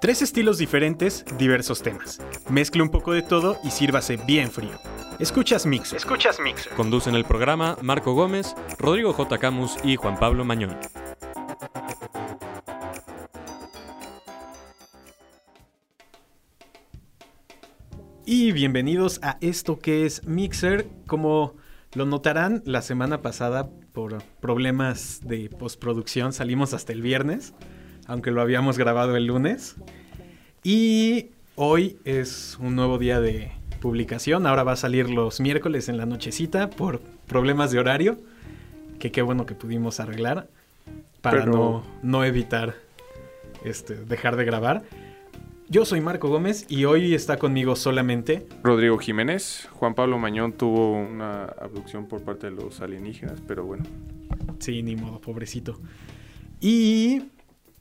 Tres estilos diferentes, diversos temas. Mezcle un poco de todo y sírvase bien frío. Escuchas Mix. Escuchas Mix. Conducen el programa Marco Gómez, Rodrigo J. Camus y Juan Pablo Mañón. Y bienvenidos a esto que es Mixer. Como lo notarán, la semana pasada por problemas de postproducción salimos hasta el viernes, aunque lo habíamos grabado el lunes. Y hoy es un nuevo día de publicación. Ahora va a salir los miércoles en la nochecita por problemas de horario, que qué bueno que pudimos arreglar para Pero- no, no evitar este, dejar de grabar. Yo soy Marco Gómez y hoy está conmigo solamente Rodrigo Jiménez. Juan Pablo Mañón tuvo una abducción por parte de los alienígenas, pero bueno. Sí, ni modo, pobrecito. Y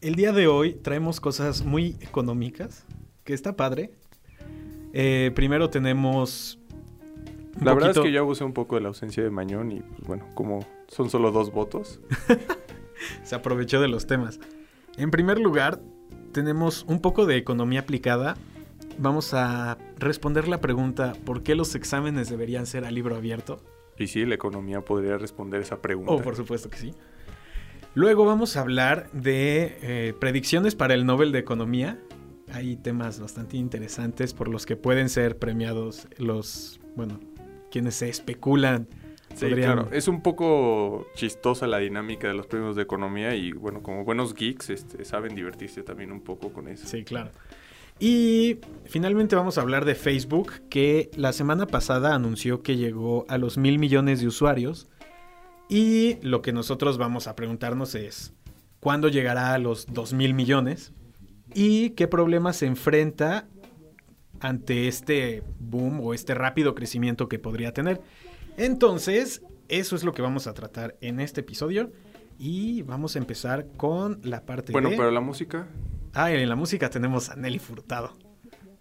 el día de hoy traemos cosas muy económicas, que está padre. Eh, primero tenemos... La verdad es que yo abusé un poco de la ausencia de Mañón y pues bueno, como son solo dos votos. Se aprovechó de los temas. En primer lugar, tenemos un poco de economía aplicada. Vamos a responder la pregunta, ¿por qué los exámenes deberían ser a libro abierto? Y sí, la economía podría responder esa pregunta. Oh, por supuesto que sí. Luego vamos a hablar de eh, predicciones para el Nobel de Economía. Hay temas bastante interesantes por los que pueden ser premiados los, bueno, quienes se especulan. Sí, podrían- claro. Es un poco chistosa la dinámica de los premios de economía y bueno, como buenos geeks este, saben divertirse también un poco con eso. Sí, claro. Y finalmente vamos a hablar de Facebook, que la semana pasada anunció que llegó a los mil millones de usuarios. Y lo que nosotros vamos a preguntarnos es, ¿cuándo llegará a los dos mil millones? ¿Y qué problemas se enfrenta ante este boom o este rápido crecimiento que podría tener? Entonces, eso es lo que vamos a tratar en este episodio. Y vamos a empezar con la parte Bueno, de... pero la música. Ah, en la música tenemos a Nelly Furtado.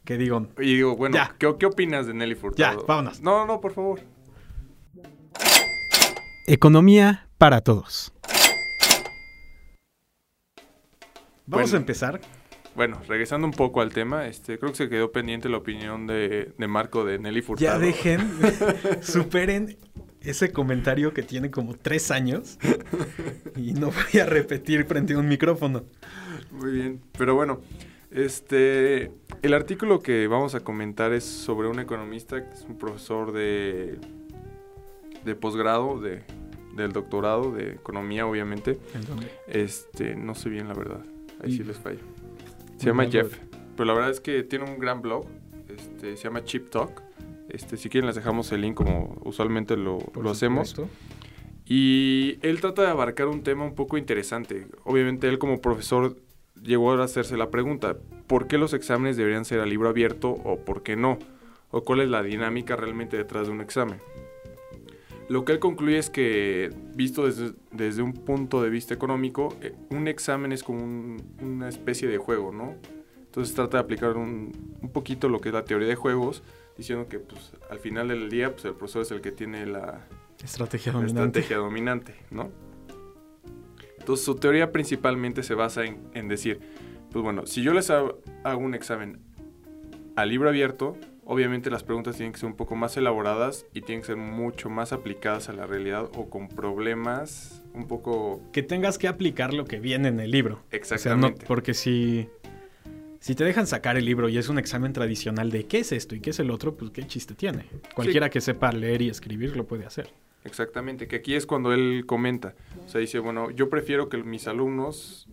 Que digo, Y digo, bueno, Ya. ¿qué, qué opinas de Nelly Furtado? Ya, vámonos. No, no, por favor. Economía para todos. Vamos Bueno. a empezar. Bueno, regresando un poco al tema, este, creo que se quedó pendiente la opinión de, de Marco de Nelly Furtado. Ya dejen, superen ese comentario que tiene como tres años. Y no voy a repetir frente a un micrófono. Muy bien, pero bueno, este, el artículo que vamos a comentar es sobre un economista, que es un profesor de, de posgrado, de, del doctorado de economía, obviamente. Este, no sé bien la verdad, ahí sí les fallo. Se llama Jeff, pero la verdad es que tiene un gran blog, este, se llama Chip Talk. Este, si quieren les dejamos el link como usualmente lo, lo hacemos. Y él trata de abarcar un tema un poco interesante. Obviamente él como profesor llegó a hacerse la pregunta, ¿por qué los exámenes deberían ser a libro abierto o por qué no? ¿O cuál es la dinámica realmente detrás de un examen? Lo que él concluye es que, visto desde, desde un punto de vista económico, eh, un examen es como un- una especie de juego, ¿no? Entonces trata de aplicar un, un poquito lo que es la teoría de juegos, diciendo que pues, al final del día pues, el profesor es el que tiene la, Estrategia la dominante. estrategia dominante, ¿no? Entonces su teoría principalmente se basa en, en decir, pues bueno, si yo les ha- hago un examen a libro abierto, obviamente las preguntas tienen que ser un poco más elaboradas y tienen que ser mucho más aplicadas a la realidad o con problemas un poco Que tengas que aplicar lo que viene en el libro. O sea, no, exactamente. porque si, si te dejan sacar el libro y es un examen tradicional de qué es esto y qué es el otro, pues qué chiste tiene. Cualquiera que sepa leer y escribir lo puede hacer. Exactamente, que aquí es cuando él comenta. O sea, dice, bueno, yo prefiero que mis alumnos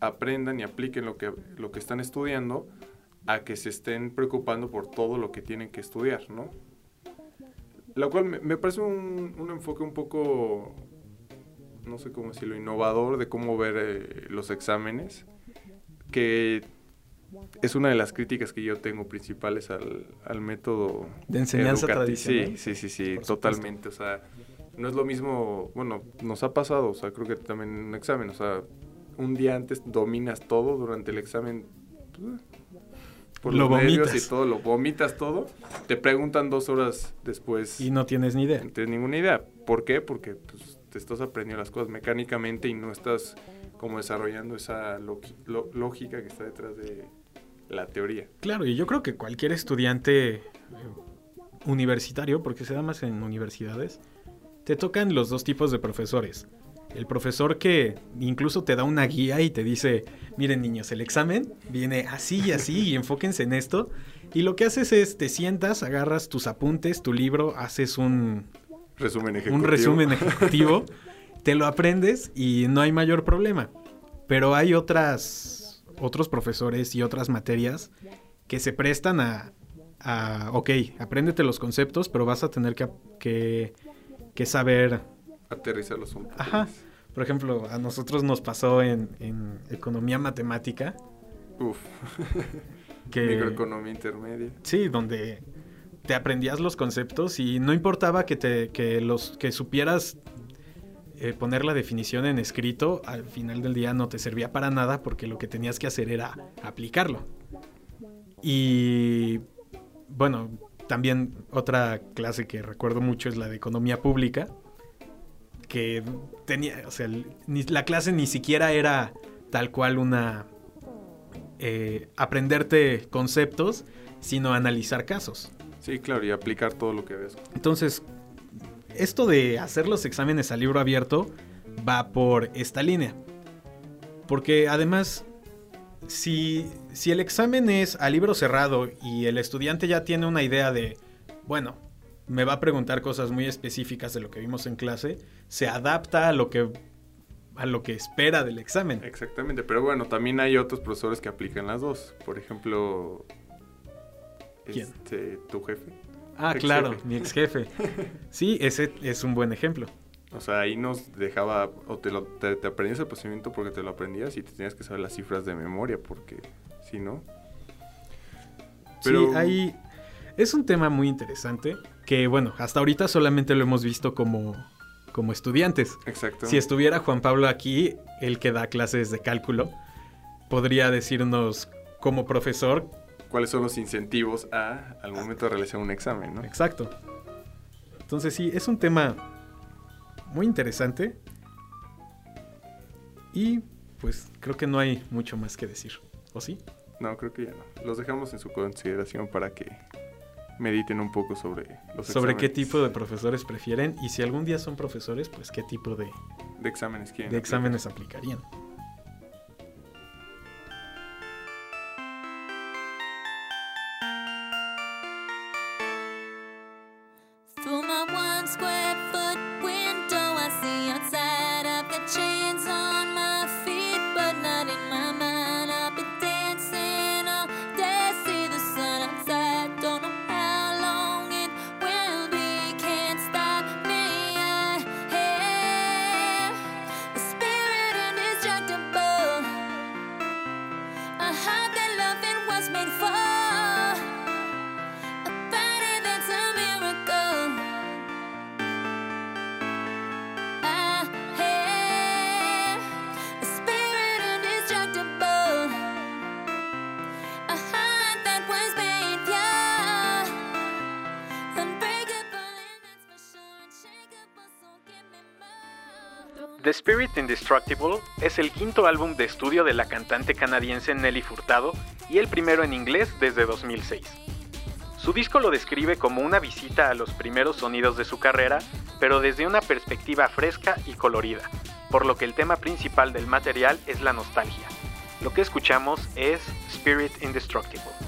aprendan y apliquen lo que, lo que están estudiando a que se estén preocupando por todo lo que tienen que estudiar, ¿no? Lo cual me, me parece un, un enfoque un poco, no sé cómo decirlo, innovador de cómo ver eh, los exámenes, que es una de las críticas que yo tengo principales al, al método De enseñanza tradicional. Sí, sí, sí, sí, Por supuesto. totalmente. O sea, no es lo mismo, bueno, nos ha pasado, o sea, creo que también en un examen, o sea, un día antes dominas todo, durante el examen, pues, por Lo los nervios vomitas. y todo, lo vomitas todo, te preguntan dos horas después Y no tienes ni idea. no tienes ninguna idea. ¿Por qué? Porque pues, te estás aprendiendo las cosas mecánicamente y no estás como desarrollando esa lo- lógica que está detrás de la teoría. Claro, y yo creo que cualquier estudiante eh, universitario, porque se da más en universidades, te tocan los dos tipos de profesores. El profesor que incluso te da una guía y te dice, miren niños, el examen viene así y así y enfóquense en esto. Y lo que haces es, te sientas, agarras tus apuntes, tu libro, haces un, Resumen ejecutivo. un resumen ejecutivo, te lo aprendes y no hay mayor problema. Pero hay otras, otros profesores y otras materias que se prestan a, a ok, apréndete los conceptos, pero vas a tener que, que, que saber Aterrizarlos un poco. Ajá. Por ejemplo, a nosotros nos pasó en, en economía matemática Uf, que microeconomía intermedia. sí, donde te aprendías los conceptos y no importaba que te que los que supieras eh, poner la definición en escrito, al final del día no te servía para nada porque lo que tenías que hacer era aplicarlo. Y bueno, también otra clase que recuerdo mucho es la de economía pública, que tenía, o sea, ni- la clase ni siquiera era tal cual una eh, aprenderte conceptos, sino analizar casos. Sí, claro, y aplicar todo lo que ves. Entonces, esto de hacer los exámenes a libro abierto va por esta línea. Porque además, si, si el examen es a libro cerrado y el estudiante ya tiene una idea de, bueno, me va a preguntar cosas muy específicas de lo que vimos en clase, se adapta a lo que, a lo que espera del examen. Exactamente, pero bueno, también hay otros profesores que aplican las dos. Por ejemplo, ¿Quién? este, tu jefe. Ah, Ex claro, jefe. mi ex jefe. Sí, ese es un buen ejemplo. O sea, ahí nos dejaba, o te, lo, te, te aprendías el procedimiento porque te lo aprendías y te tenías que saber las cifras de memoria porque si no... Pero- Sí, ahí es un tema muy interesante que, bueno, hasta ahorita solamente lo hemos visto como, como estudiantes. Exacto. Si estuviera Juan Pablo aquí, el que da clases de cálculo, podría decirnos como profesor, ¿Cuáles son los incentivos a, al momento de realizar un examen, no? exacto. Entonces sí, es un tema muy interesante y pues creo que no hay mucho más que decir, ¿o sí? No, creo que ya no. Los dejamos en su consideración para que mediten un poco sobre los Sobre qué tipo de profesores prefieren y si algún día son profesores, pues qué tipo de, de exámenes quieren. de exámenes aplicarían. Spirit Indestructible es el quinto álbum de estudio de la cantante canadiense Nelly Furtado y el primero en inglés desde 2006. Su disco lo describe como una visita a los primeros sonidos de su carrera, pero desde una perspectiva fresca y colorida, por lo que el tema principal del material es la nostalgia. Lo que escuchamos es Spirit Indestructible.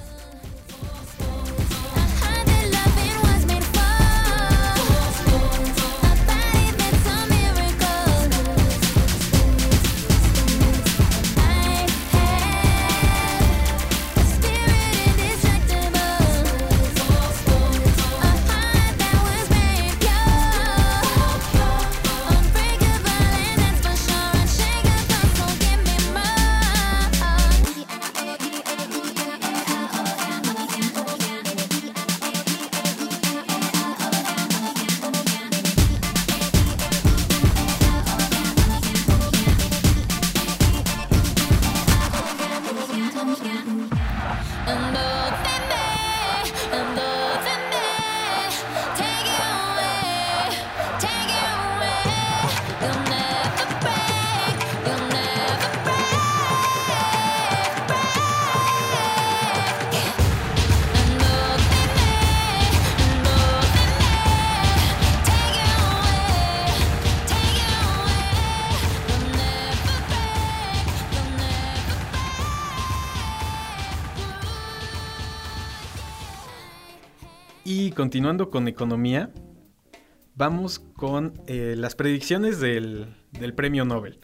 Continuando con economía, vamos con eh, las predicciones del, del premio Nobel.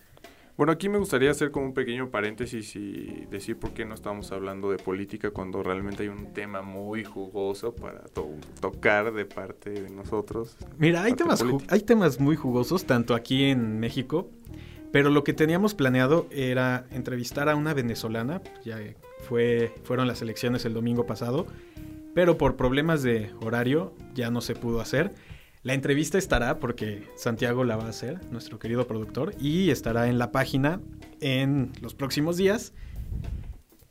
Bueno, aquí me gustaría hacer como un pequeño paréntesis y decir por qué no estamos hablando de política cuando realmente hay un tema muy jugoso para to- tocar de parte de nosotros. Mira, hay temas, hay temas muy jugosos, tanto aquí en México, pero lo que teníamos planeado era entrevistar a una venezolana, ya fue, fueron las elecciones el domingo pasado, pero por problemas de horario ya no se pudo hacer. La entrevista estará, porque Santiago la va a hacer, nuestro querido productor, y estará en la página en los próximos días.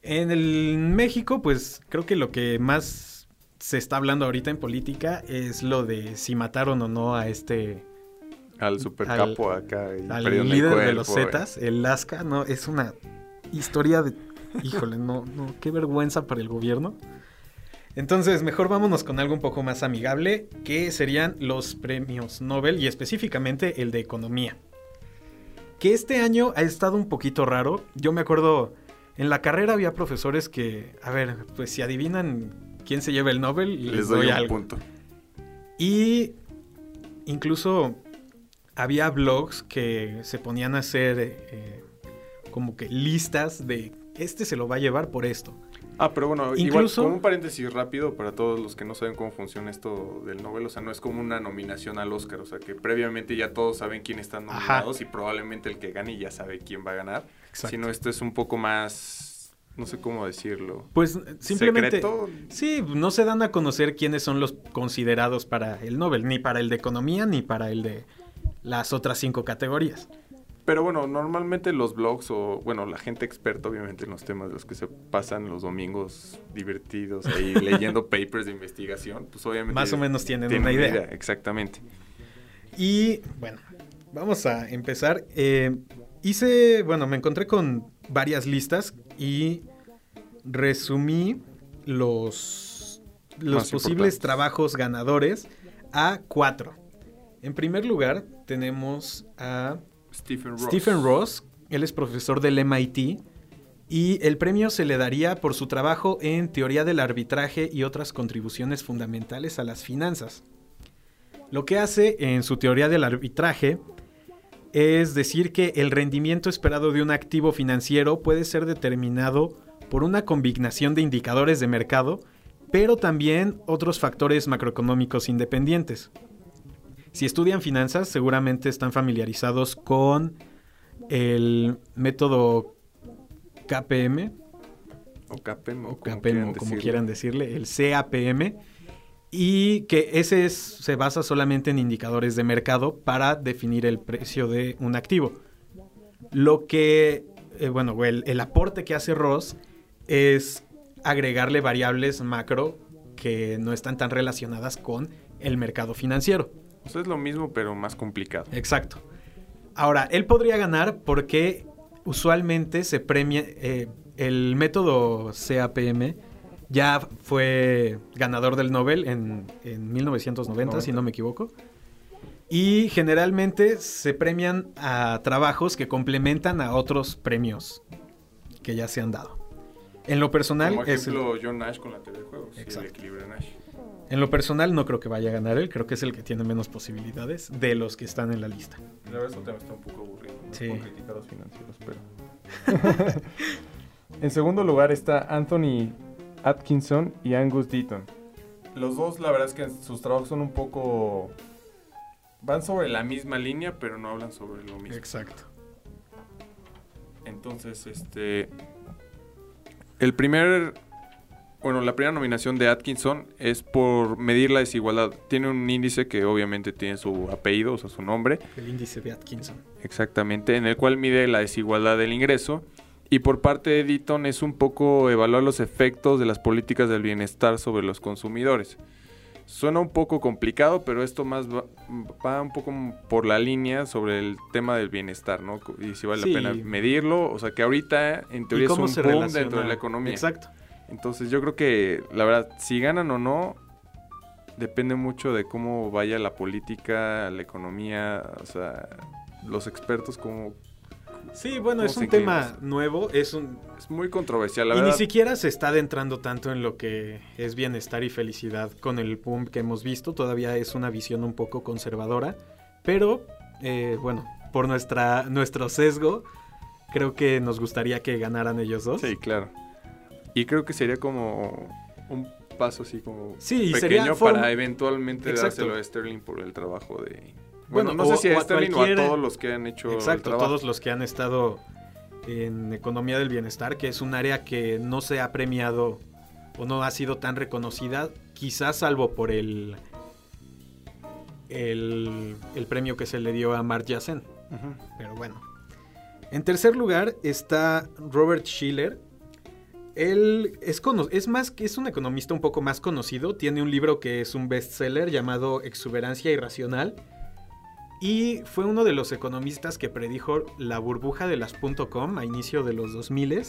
En el México, pues creo que lo que más se está hablando ahorita en política es lo de si mataron o no a este Al supercapo acá. y al perdieron el líder de los eh. Zetas, el Lasca, no, es una historia de híjole, no, no, qué vergüenza para el gobierno. Entonces, mejor vámonos con algo un poco más amigable, que serían los premios Nobel y específicamente el de economía. Que este año ha estado un poquito raro. Yo me acuerdo, en la carrera había profesores que, a ver, pues si adivinan quién se lleva el Nobel, les, Les doy, un algo. punto. Y incluso había blogs que se ponían a hacer eh, como que listas de este se lo va a llevar por esto. Ah, pero bueno, igual Incluso- como un paréntesis rápido para todos los que no saben cómo funciona esto del Nobel, o sea, no es como una nominación al Oscar, o sea, que previamente ya todos saben quién están Ajá. nominados y probablemente el que gane ya sabe quién va a ganar. Exacto. Sino esto es un poco más, no sé cómo decirlo. Pues simplemente ¿Secreto? sí, no se dan a conocer quiénes son los considerados para el Nobel, ni para el de economía ni para el de las otras cinco categorías. Pero bueno, normalmente los blogs o, bueno, la gente experta obviamente en los temas de los que se pasan los domingos divertidos ahí leyendo papers de investigación, pues obviamente... Más o menos tienen tienen una idea. Exactamente. Y bueno, vamos a empezar. Eh, hice, bueno, me encontré con varias listas y resumí los, los posibles trabajos ganadores a cuatro. En primer lugar, tenemos a Stephen Ross. Él es profesor del MIT. Y el premio se le daría por su trabajo en teoría del arbitraje y otras contribuciones fundamentales a las finanzas. Lo que hace en su teoría del arbitraje es decir que el rendimiento esperado de un activo financiero puede ser determinado por una combinación de indicadores de mercado, pero también otros factores macroeconómicos independientes. Si estudian finanzas, seguramente están familiarizados con el método KPM, O CAPEM, o, o como KPM, quieran o como decirle. quieran decirle, el CAPM, y que ese es- se basa solamente en indicadores de mercado para definir el precio de un activo. Lo que, eh, bueno, el, el aporte que hace Ross es agregarle variables macro que no están tan relacionadas con el mercado financiero. O sea, es lo mismo, pero más complicado. Exacto. Ahora, él podría ganar porque usualmente se premia eh, el método CAPM ya fue ganador del Nobel en, en 1990, si no me equivoco. Y generalmente se premian a trabajos que complementan a otros premios que ya se han dado. En lo personal, Como es el- ejemplo, John Nash con la teoría de juegos. y el Exacto. equilibrio de Nash. En lo personal no creo que vaya a ganar él, creo que es el que tiene menos posibilidades de los que están en la lista. La verdad, tema está un poco aburrido. No Sí. criticar a los financieros, pero... En segundo lugar está Anthony Atkinson y Angus Deaton. Los dos, la verdad es que sus trabajos son un poco... Van sobre la misma línea, pero no hablan sobre lo mismo. Exacto. Entonces, este... El primer... Bueno, la primera nominación de Atkinson es por medir la desigualdad. Tiene un índice que obviamente tiene su apellido, o sea, su nombre. El índice de Atkinson. Exactamente, en el cual mide la desigualdad del ingreso. Y por parte de Deaton es un poco evaluar los efectos de las políticas del bienestar sobre los consumidores. Suena un poco complicado, pero esto más va, va un poco por la línea sobre el tema del bienestar, ¿no? Y si vale Sí. la pena medirlo. O sea, que ahorita en teoría es un boom dentro de la economía. Exacto. Entonces yo creo que, la verdad, si ganan o no, depende mucho de cómo vaya la política, la economía, o sea, los expertos cómo, Sí, bueno, ¿Cómo es un tema nuevo, es un... Es muy controversial, la y verdad. ni siquiera se está adentrando tanto en lo que es bienestar y felicidad con el boom que hemos visto. Todavía es una visión un poco conservadora. Pero, eh, bueno, por nuestra, nuestro sesgo, creo que nos gustaría que ganaran ellos dos. Sí, claro. Y creo que sería como un paso así como Sí, pequeño sería para eventualmente Exacto. dárselo a Sterling por el trabajo de... Bueno, Bueno, no o- sé si o a a Sterling o cualquier- a todos los que han hecho el Exacto, trabajo. todos los que han estado en economía del bienestar, que es un área que no se ha premiado o no ha sido tan reconocida, quizás salvo por el, el, el premio que se le dio a Mark. Ujú. Pero bueno. En tercer lugar está Robert Schiller. Él es, más es un economista un poco más conocido. Tiene un libro que es un bestseller llamado Exuberancia Irracional. Y fue uno de los economistas que predijo la burbuja de las .com a inicio de los 2000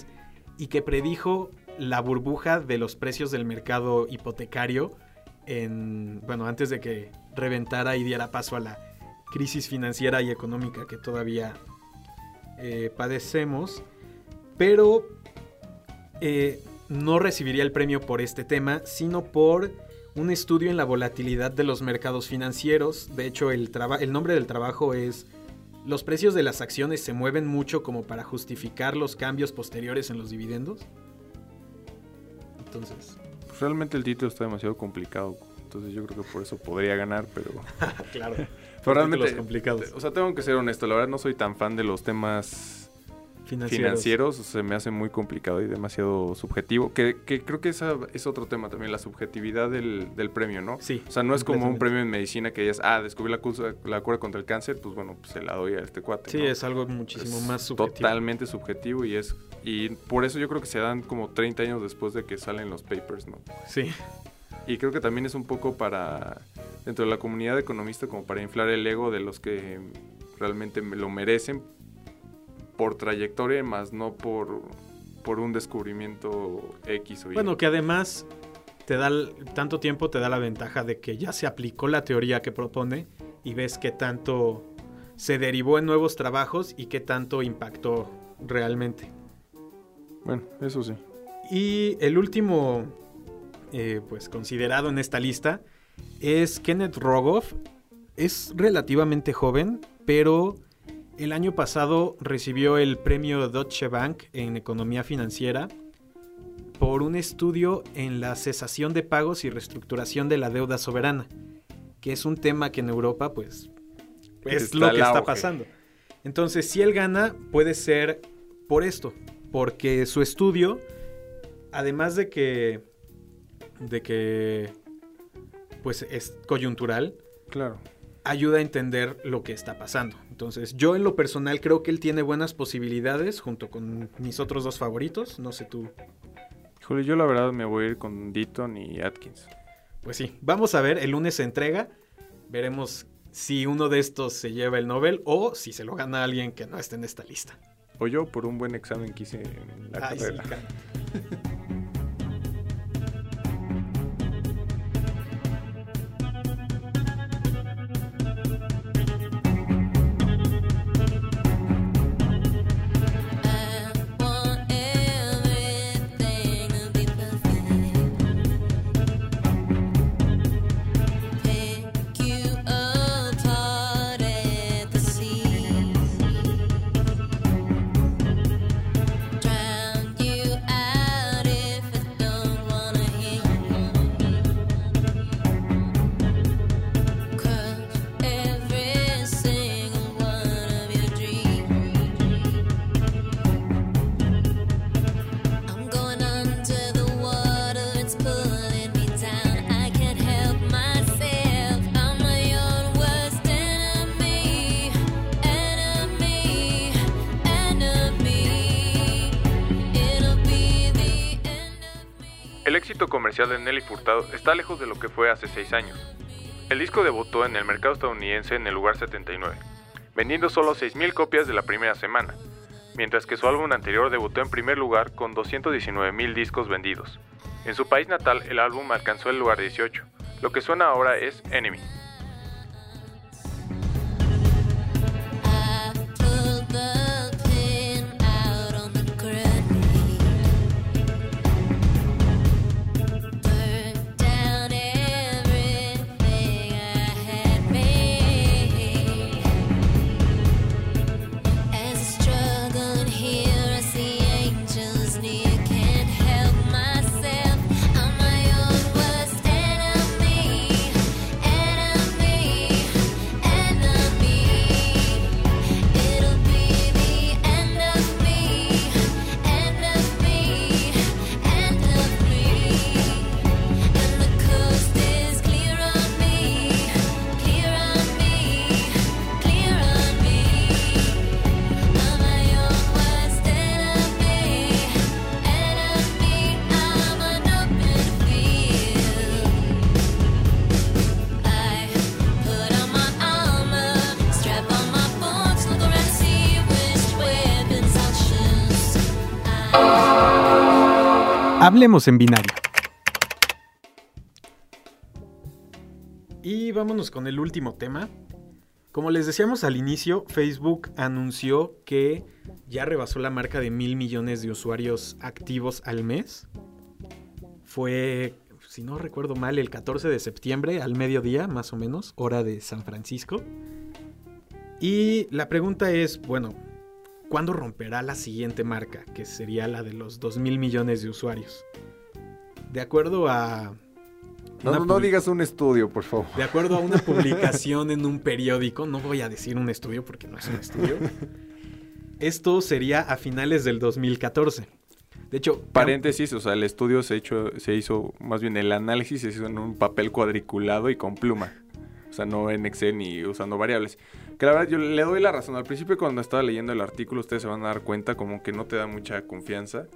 y que predijo la burbuja de los precios del mercado hipotecario en bueno, antes de que reventara y diera paso a la crisis financiera y económica que todavía eh, padecemos, pero eh, no recibiría el premio por este tema, sino por un estudio en la volatilidad de los mercados financieros. De hecho, el, el nombre del trabajo es Los precios de las acciones se mueven mucho como para justificar los cambios posteriores en los dividendos. Entonces, Pues realmente el título está demasiado complicado. Entonces yo creo que por eso podría ganar, pero... claro. Pero realmente... Títulos complicados. O sea, tengo que ser honesto. La verdad no soy tan fan de los temas Financieros. financieros. Se me hace muy complicado y demasiado subjetivo. Que, que creo que esa es otro tema también, la subjetividad del, del premio, ¿no? Sí. O sea, no es como un premio en medicina que digas, ah, descubrí la, cura- la cura contra el cáncer, pues bueno, pues se la doy a este cuate. Sí, ¿no? es algo muchísimo Es más subjetivo. Totalmente subjetivo y es... Y por eso yo creo que se dan como 30 años después de que salen los papers, ¿no? Sí. Y creo que también es un poco para, dentro de la comunidad economista, como para inflar el ego de los que realmente me lo merecen por trayectoria, más no por, por un descubrimiento X o Y. Bueno, que además te da tanto tiempo te da la ventaja de que ya se aplicó la teoría que propone y ves qué tanto se derivó en nuevos trabajos y qué tanto impactó realmente. Bueno, eso sí. Y el último, eh, pues considerado en esta lista, es Kenneth Rogoff. Es relativamente joven, pero el año pasado recibió el premio Deutsche Bank en economía financiera por un estudio en la cesación de pagos y reestructuración de la deuda soberana, que es un tema que en Europa, pues, es Está lo que está pasando. Entonces, si él gana, puede ser por esto, porque su estudio, además de que, de que, pues, es coyuntural, Claro. ayuda a entender lo que está pasando. Entonces, yo en lo personal creo que él tiene buenas posibilidades junto con mis otros dos favoritos. No sé tú. Híjole, yo la verdad me voy a ir con Deaton y Atkins. Pues sí, vamos a ver, el lunes se entrega. Veremos si uno de estos se lleva el Nobel o si se lo gana alguien que no esté en esta lista. O yo por un buen examen que hice en la Ay, carrera. ca- éxito comercial de Nelly Furtado está lejos de lo que fue hace 6 años. El disco debutó en el mercado estadounidense en el lugar 79, vendiendo solo 6.000 copias de la primera semana, mientras que su álbum anterior debutó en primer lugar con 219.000 discos vendidos. En su país natal el álbum alcanzó el lugar 18. Lo que suena ahora es Enemy. Hablemos en binario. Y vámonos con el último tema. Como les decíamos al inicio, Facebook anunció que ya rebasó la marca de mil millones de usuarios activos al mes. Fue, si no recuerdo mal, el 14 de septiembre al mediodía, más o menos, hora de San Francisco. Y la pregunta es, bueno, ¿cuándo romperá la siguiente marca? Que sería la de los 2 mil millones de usuarios. De acuerdo a... No, no, digas un estudio, por favor. de acuerdo a una publicación en un periódico, no voy a decir un estudio porque no es un estudio, esto sería a finales del 2014. De hecho, Paréntesis, o sea, el estudio se, hecho, se hizo, más bien el análisis se hizo en un papel cuadriculado y con pluma. O sea, no en Excel ni usando variables. Que la verdad, yo le doy la razón. Al principio cuando estaba leyendo el artículo, ustedes se van a dar cuenta como que no te da mucha confianza.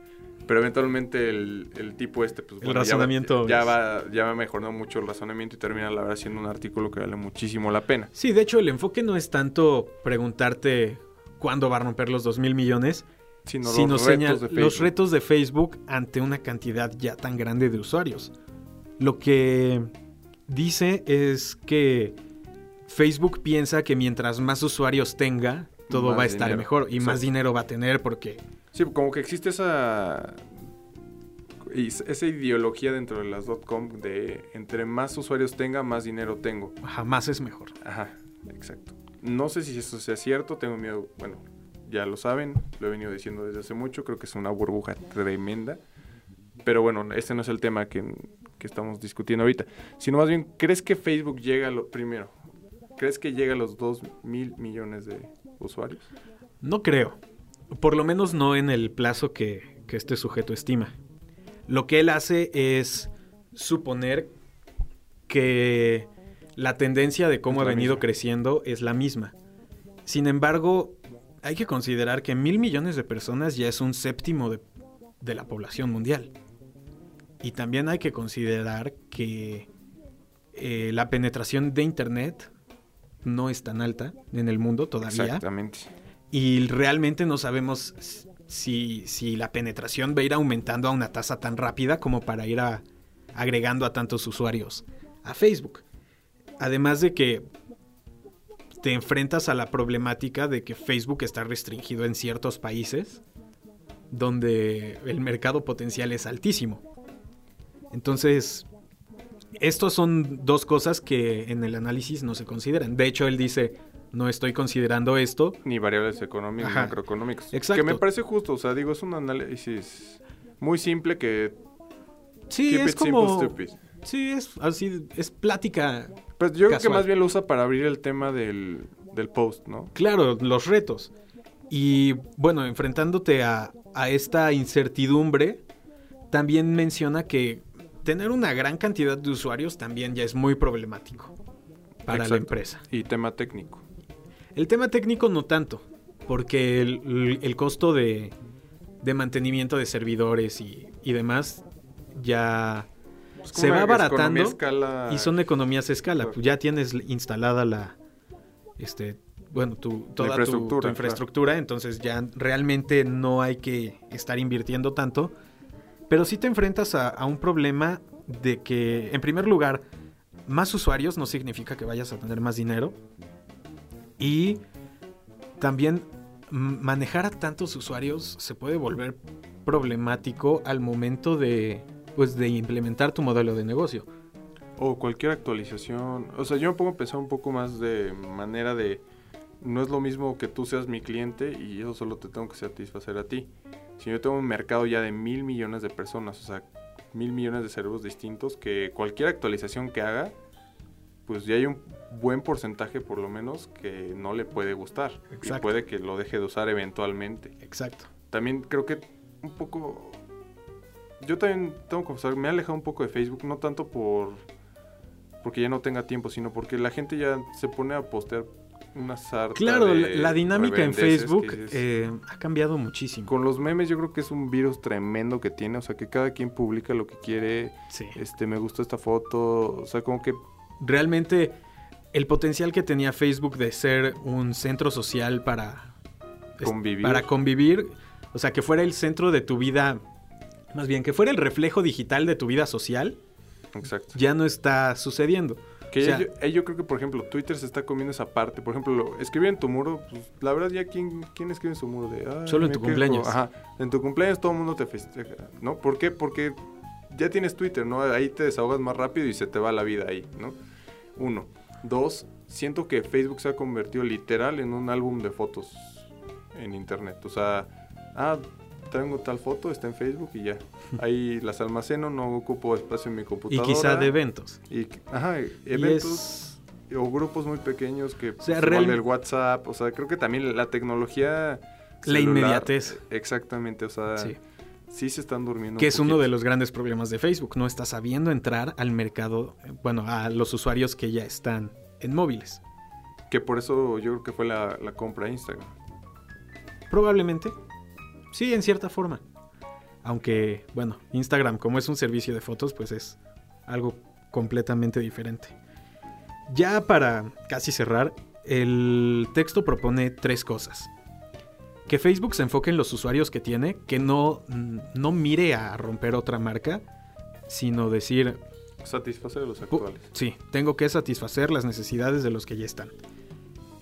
Pero eventualmente el, el tipo este, pues El ya va- razonamiento ya, va, ya va mejorando mucho el razonamiento y termina la verdad siendo un artículo que vale muchísimo la pena. Sí, de hecho el enfoque no es tanto preguntarte cuándo va a romper los 2 mil millones, Sino, sino los señal- retos de los Facebook. retos de Facebook ante una cantidad ya tan grande de usuarios. Lo que dice es que Facebook piensa que mientras más usuarios tenga, todo Más va a estar dinero. mejor y más dinero va a tener porque Sí, como que existe esa esa ideología dentro de las .com de entre más usuarios tenga, más dinero tengo. jamás es mejor. Ajá, exacto. No sé si eso sea cierto, tengo miedo, bueno, ya lo saben, lo he venido diciendo desde hace mucho, creo que es una burbuja tremenda. Pero bueno, este no es el tema que, que estamos discutiendo ahorita, sino más bien, ¿crees que Facebook llega a lo primero? ¿Crees que llega a los 2 mil millones de usuarios? No creo. Por lo menos no en el plazo que, que este sujeto estima. Lo que él hace es suponer que la tendencia de cómo ha venido misma. creciendo es la misma. Sin embargo, hay que considerar que mil millones de personas ya es un séptimo de, de la población mundial. Y también hay que considerar que eh, la penetración de Internet no es tan alta en el mundo todavía. Exactamente. Y realmente no sabemos si, si la penetración va a ir aumentando a una tasa tan rápida como para ir a- agregando a tantos usuarios a Facebook. Además de que te enfrentas a la problemática de que Facebook está restringido en ciertos países donde el mercado potencial es altísimo. Entonces, estos son dos cosas que en el análisis no se consideran. De hecho, él dice, no estoy considerando esto Ni variables económicas, Ajá. macroeconómicas. Exacto. Que me parece justo, o sea, digo, es un análisis muy simple que Sí, keep es it simple, como. stupid. Sí, es así, es plática. Pues yo creo que más bien lo usa para abrir el tema del, del post, ¿no? Claro, los retos. Y bueno, enfrentándote a, a esta incertidumbre, también menciona que tener una gran cantidad de usuarios también ya es muy problemático para la empresa. Y tema técnico. El tema técnico no tanto, porque el, el costo de, de mantenimiento de servidores y, y demás ya Es se va abaratando escala- y son economías a escala. Claro. Pues ya tienes instalada la, este, bueno, tu, toda tu- infraestructura, tu, infraestructura, entonces ya realmente no hay que estar invirtiendo tanto. Pero sí te enfrentas a, un problema de que, en primer lugar, más usuarios no significa que vayas a tener más dinero. Y también manejar a tantos usuarios se puede volver problemático al momento de, pues, de implementar tu modelo de negocio. O cualquier actualización. O sea, yo me pongo a pensar un poco más de manera de... No es lo mismo que tú seas mi cliente y eso solo te tengo que satisfacer a ti. Si yo tengo un mercado ya de mil millones de personas, o sea, mil millones de cerebros distintos, que cualquier actualización que haga, pues ya hay un buen porcentaje por lo menos que no le puede gustar. Y Exacto. puede que lo deje de usar eventualmente. Exacto. También creo que un poco... Yo también tengo que confesar, me he alejado un poco de Facebook, no tanto por porque ya no tenga tiempo, sino porque la gente ya se pone a postear una sarta Claro, la, de la dinámica en Facebook eh, ha cambiado muchísimo. con los memes yo creo que es un virus tremendo que tiene, o sea, que cada quien publica lo que quiere, Sí. este, me gustó esta foto, o sea, como que Realmente el potencial que tenía Facebook de ser un centro social para Convivir. para convivir, O sea, que fuera el centro de tu vida, más bien que fuera el reflejo digital de tu vida social, Exacto. ya no está sucediendo. Que O sea- yo, yo creo que, por ejemplo, Twitter se está comiendo esa parte. Por ejemplo, lo- escribir en tu muro, pues, la verdad, ya quién, quién escribe en su muro de. "Ay, Solo en tu quejo". cumpleaños. Ajá. En tu cumpleaños todo el mundo te festeja, ¿no? ¿Por qué? Porque ya tienes Twitter, ¿no? Ahí te desahogas más rápido y se te va la vida ahí, ¿no? Uno. Dos, siento que Facebook se ha convertido literal en un álbum de fotos en internet. O sea, ah, tengo tal foto, está en Facebook y ya. Ahí las almaceno, no ocupo espacio en mi Y computadora. quizá de eventos. Y, ajá, Y eventos es- o grupos muy pequeños que O sea, real- el WhatsApp, o sea, creo que también la tecnología La inmediatez. Exactamente, o sea, Sí. sí, se están durmiendo. Que un es uno de los grandes problemas de Facebook. No está sabiendo entrar al mercado, bueno, a los usuarios que ya están en móviles. que por eso yo creo que fue la, la compra de Instagram. Probablemente. Sí, en cierta forma. Aunque, bueno, Instagram como es un servicio de fotos, pues es algo completamente diferente. Ya para casi cerrar, el texto propone tres cosas. Que Facebook se enfoque en los usuarios que tiene, que no, no mire a romper otra marca, sino decir, Satisfacer a los actuales. Sí, tengo que satisfacer las necesidades de los que ya están.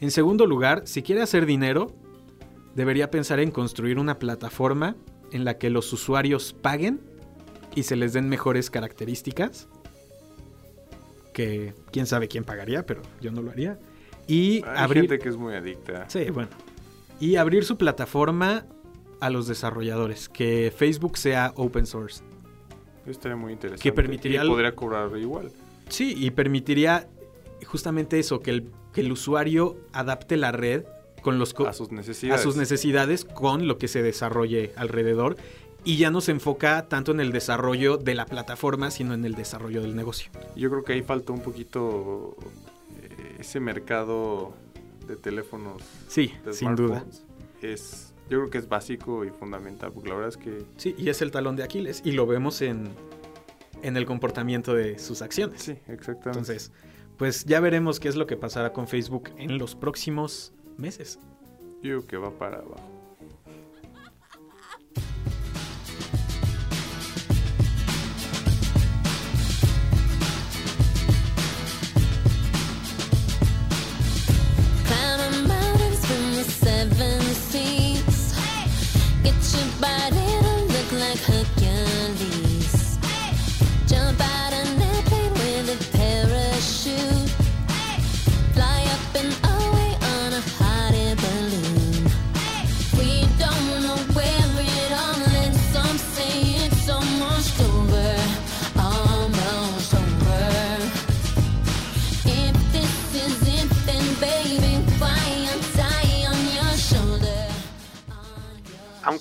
En segundo lugar, si quiere hacer dinero, debería pensar en construir una plataforma en la que los usuarios paguen y se les den mejores características. Que quién sabe quién pagaría, pero yo no lo haría. Y Hay abrir. gente que es muy adicta. Sí, bueno. Y abrir su plataforma a los desarrolladores. Que Facebook sea open source. Estaría muy interesante. Que permitiría Y podría cobrar igual. Sí, y permitiría justamente eso, que el, que el usuario adapte la red con los A sus a necesidades. sus necesidades con lo que se desarrolle alrededor y ya no se enfoca tanto en el desarrollo de la plataforma, sino en el desarrollo del negocio. Yo creo que ahí falta un poquito eh, ese mercado de teléfonos Sí, de sin duda. Es, yo creo que es básico y fundamental, porque la verdad es que Sí, y es el talón de Aquiles y lo vemos en, en el comportamiento de sus acciones. sí, exactamente. Entonces, pues ya veremos qué es lo que pasará con Facebook en los próximos meses. yo que va para abajo.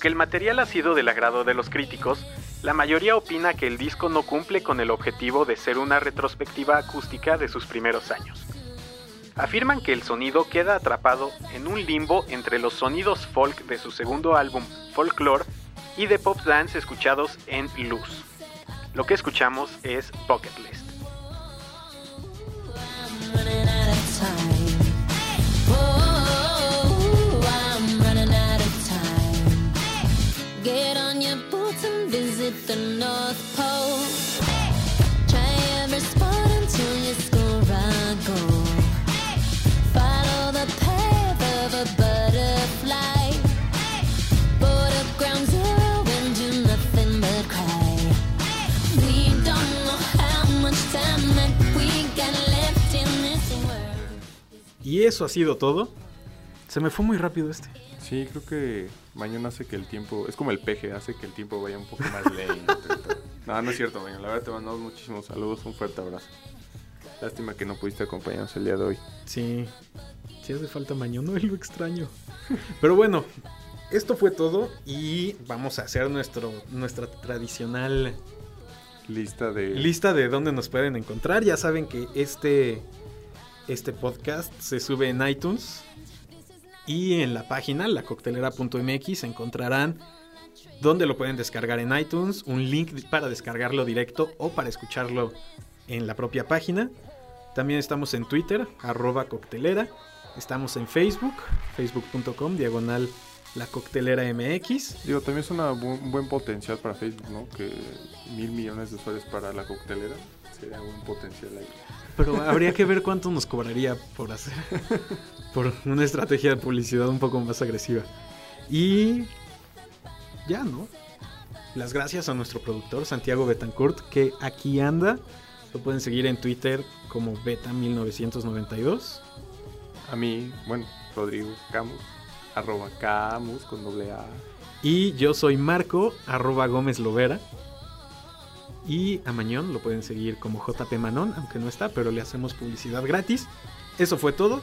El material ha sido del agrado de los críticos, la mayoría opina que el disco no cumple con el objetivo de ser una retrospectiva acústica de sus primeros años. Afirman que el sonido queda atrapado en un limbo entre los sonidos folk de su segundo álbum, Folklore, y de pop dance escuchados en Luz. Lo que escuchamos es Bucket List. Get on your boots and visit the North Pole. Try every sport until you score a goal. Follow the path of a butterfly. Go to ground zero and do nothing but cry. We don't know how much time we got left in this world. Y eso ha sido todo. Se me fue muy rápido este. Sí, creo que mañana hace que el tiempo, es como el peje, hace que el tiempo vaya un poco más lento. no, no es cierto, mañana. La verdad te mandamos muchísimos saludos, un fuerte abrazo. Lástima que no pudiste acompañarnos el día de hoy. Sí, sí hace falta mañana, lo extraño. Pero bueno, esto fue todo y vamos a hacer nuestro, nuestra tradicional Lista de... lista de dónde nos pueden encontrar. Ya saben que este, este podcast se sube en iTunes y en la página, lacoctelera.mx, encontrarán dónde lo pueden descargar en iTunes, un link para descargarlo directo o para escucharlo en la propia página. También estamos en Twitter, arroba coctelera. Estamos en Facebook, facebook.com, diagonal La MX. Digo, también es un buen potencial para Facebook, ¿no? Que mil millones de usuarios para la coctelera sería un potencial ahí. Pero habría que ver cuánto nos cobraría por hacer. por una estrategia de publicidad un poco más agresiva. Y. Ya, ¿no? Las gracias a nuestro productor Santiago Betancourt, que aquí anda. Lo pueden seguir en Twitter como Beta1992. A mí, bueno, Rodrigo Camus, arroba Camus con doble A. Y yo soy Marco, arroba Gómez Lovera. Y a Mañón lo pueden seguir como JP Manon, aunque no está, pero le hacemos publicidad gratis. Eso fue todo.